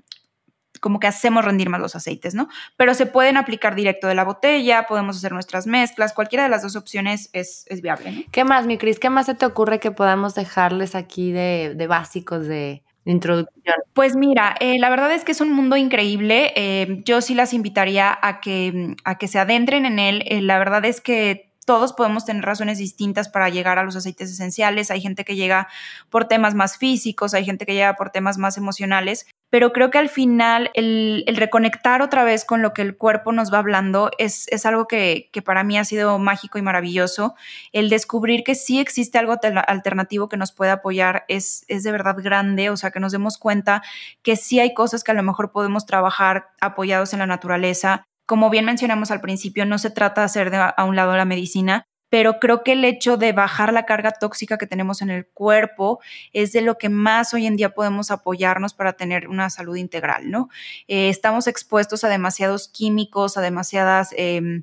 como que hacemos rendir más los aceites, ¿no? Pero se pueden aplicar directo de la botella, podemos hacer nuestras mezclas, cualquiera de las dos opciones es, viable. ¿no? ¿Qué más, mi Cris? ¿Qué más se te ocurre que podamos dejarles aquí de, básicos de, introducción? Pues mira, eh, la verdad es que es un mundo increíble. Eh, yo sí las invitaría a que, a que se adentren en él. Eh, la verdad es que todos podemos tener razones distintas para llegar a los aceites esenciales. Hay gente que llega por temas más físicos, hay gente que llega por temas más emocionales, pero creo que al final el, reconectar otra vez con lo que el cuerpo nos va hablando es, algo que, para mí ha sido mágico y maravilloso. El descubrir que sí existe algo alternativo que nos puede apoyar es, es de verdad grande, o sea, que nos demos cuenta que sí hay cosas que a lo mejor podemos trabajar apoyados en la naturaleza. Como bien mencionamos al principio, no se trata de hacer de a un lado la medicina, pero creo que el hecho de bajar la carga tóxica que tenemos en el cuerpo es de lo que más hoy en día podemos apoyarnos para tener una salud integral, ¿no? Eh, estamos expuestos a demasiados químicos, a demasiadas em,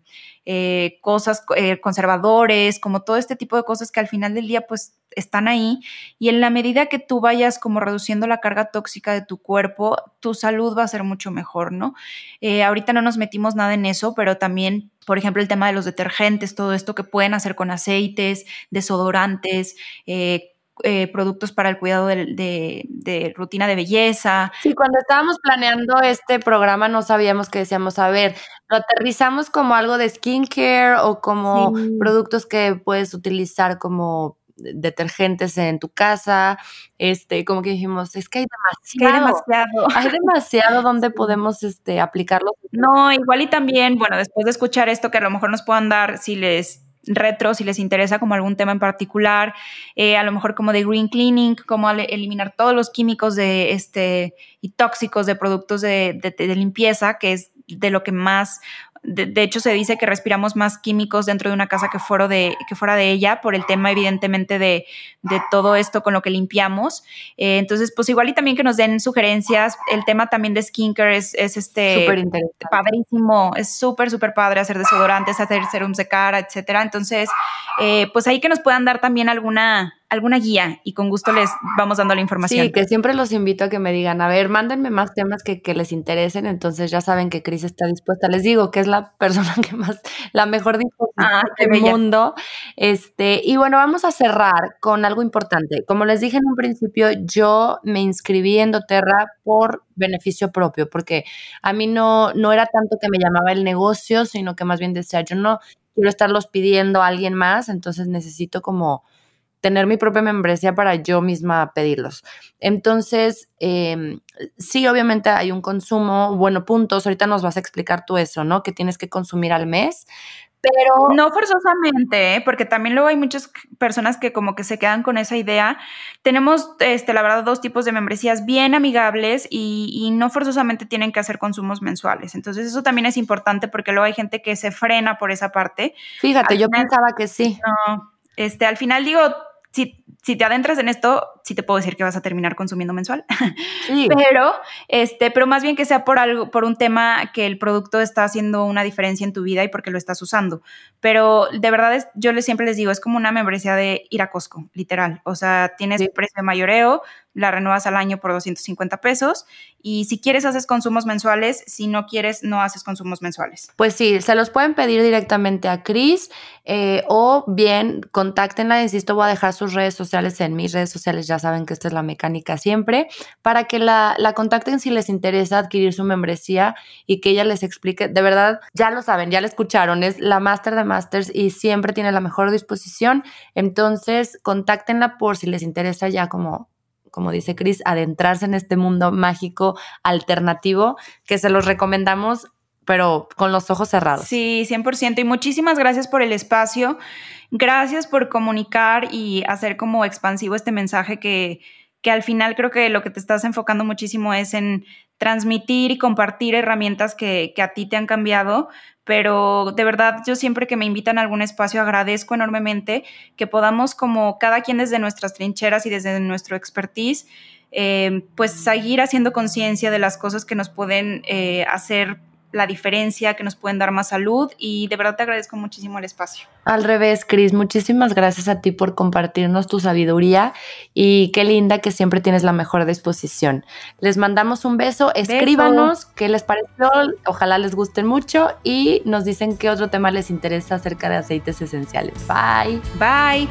eh, cosas, eh, conservadores, como todo este tipo de cosas que al final del día pues están ahí y en la medida que tú vayas como reduciendo la carga tóxica de tu cuerpo, tu salud va a ser mucho mejor, ¿no? Eh, ahorita no nos metimos nada en eso, pero también, por ejemplo, el tema de los detergentes, todo esto que pueden hacer con aceites, desodorantes, productos para el cuidado de, rutina de belleza. Sí, cuando estábamos planeando este programa no sabíamos que decíamos, a ver, lo aterrizamos como algo de skincare o como productos que puedes utilizar como detergentes en tu casa, este, como que dijimos, es que hay demasiado, hay demasiado, hay demasiado donde podemos este, aplicarlo. No, igual y también, bueno, después de escuchar esto, que a lo mejor nos puedan dar, si les retro si les interesa como algún tema en particular, eh, a lo mejor como de green cleaning, como eliminar todos los químicos de este y tóxicos de productos de, de limpieza, que es de lo que más de, hecho, se dice que respiramos más químicos dentro de una casa que fuera de, que fuera de ella, por el tema, evidentemente, de, todo esto con lo que limpiamos. Eh, entonces, pues igual y también que nos den sugerencias. El tema también de skincare es, es este padrísimo. Es súper, súper padre hacer desodorantes, hacer serums de cara, etcétera. Entonces, eh, pues ahí que nos puedan dar también alguna alguna guía y con gusto les vamos dando la información. Sí, que siempre los invito a que me digan, a ver, mándenme más temas que, les interesen, entonces ya saben que Cris está dispuesta. Les digo que es la persona que más, la mejor disposición ah, del mundo. Este, y bueno, vamos a cerrar con algo importante. Como les dije en un principio, yo me inscribí en doTERRA por beneficio propio, porque a mí no, no era tanto que me llamaba el negocio, sino que más bien decía, yo no quiero estarlos pidiendo a alguien más, entonces necesito como tener mi propia membresía para yo misma pedirlos. Entonces, em, sí, obviamente hay un consumo, bueno, puntos, ahorita nos vas a explicar tú eso, ¿no? Que tienes que consumir al mes, pero... No forzosamente, ¿eh? porque también luego hay muchas personas que como que se quedan con esa idea. Tenemos, este, la verdad, dos tipos de membresías bien amigables y, no forzosamente tienen que hacer consumos mensuales. Entonces eso también es importante porque luego hay gente que se frena por esa parte. Fíjate, yo pensaba que sí. No, este, al final digo, si, si te adentras en esto, sí te puedo decir que vas a terminar consumiendo mensual. pero, este, pero más bien que sea por algo, por un tema que el producto está haciendo una diferencia en tu vida y porque lo estás usando. Pero de verdad es, yo les, siempre les digo, es como una membresía de ir a Costco, literal. O sea, tienes precio de mayoreo, la renuevas al año por 250 pesos y si quieres haces consumos mensuales, si no quieres no haces consumos mensuales. Pues sí, se los pueden pedir directamente a Cris eh, o bien contáctenla, insisto, voy a dejar sus redes sociales en mis redes sociales, ya saben que esta es la mecánica siempre, para que la, la contacten si les interesa adquirir su membresía y que ella les explique, de verdad, ya lo saben, ya la escucharon, es la máster de masters y siempre tiene la mejor disposición, entonces contáctenla por si les interesa ya como como dice Chris, adentrarse en este mundo mágico alternativo que se los recomendamos, pero con los ojos cerrados. Sí, 100%. Y muchísimas gracias por el espacio. Gracias por comunicar y hacer como expansivo este mensaje que, que al final creo que lo que te estás enfocando muchísimo es en transmitir y compartir herramientas que, que, a ti te han cambiado, pero de verdad yo siempre que me invitan a algún espacio agradezco enormemente que podamos como cada quien desde nuestras trincheras y desde nuestro expertise, eh, pues seguir haciendo conciencia de las cosas que nos pueden eh, hacer la diferencia, que nos pueden dar más salud y de verdad te agradezco muchísimo el espacio. Al revés, Cris, muchísimas gracias a ti por compartirnos tu sabiduría y qué linda que siempre tienes la mejor disposición. Les mandamos un beso, escríbanos qué les pareció, ojalá les gusten mucho y nos dicen qué otro tema les interesa acerca de aceites esenciales. Bye. Bye.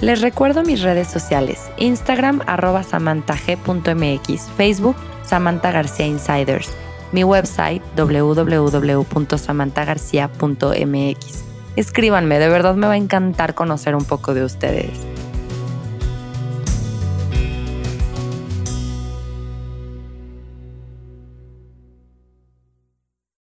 Les recuerdo mis redes sociales, Instagram arroba samantag.mx, Facebook Samantha García Insiders, mi website www.samanthagarcia.mx. Escríbanme, de verdad me va a encantar conocer un poco de ustedes.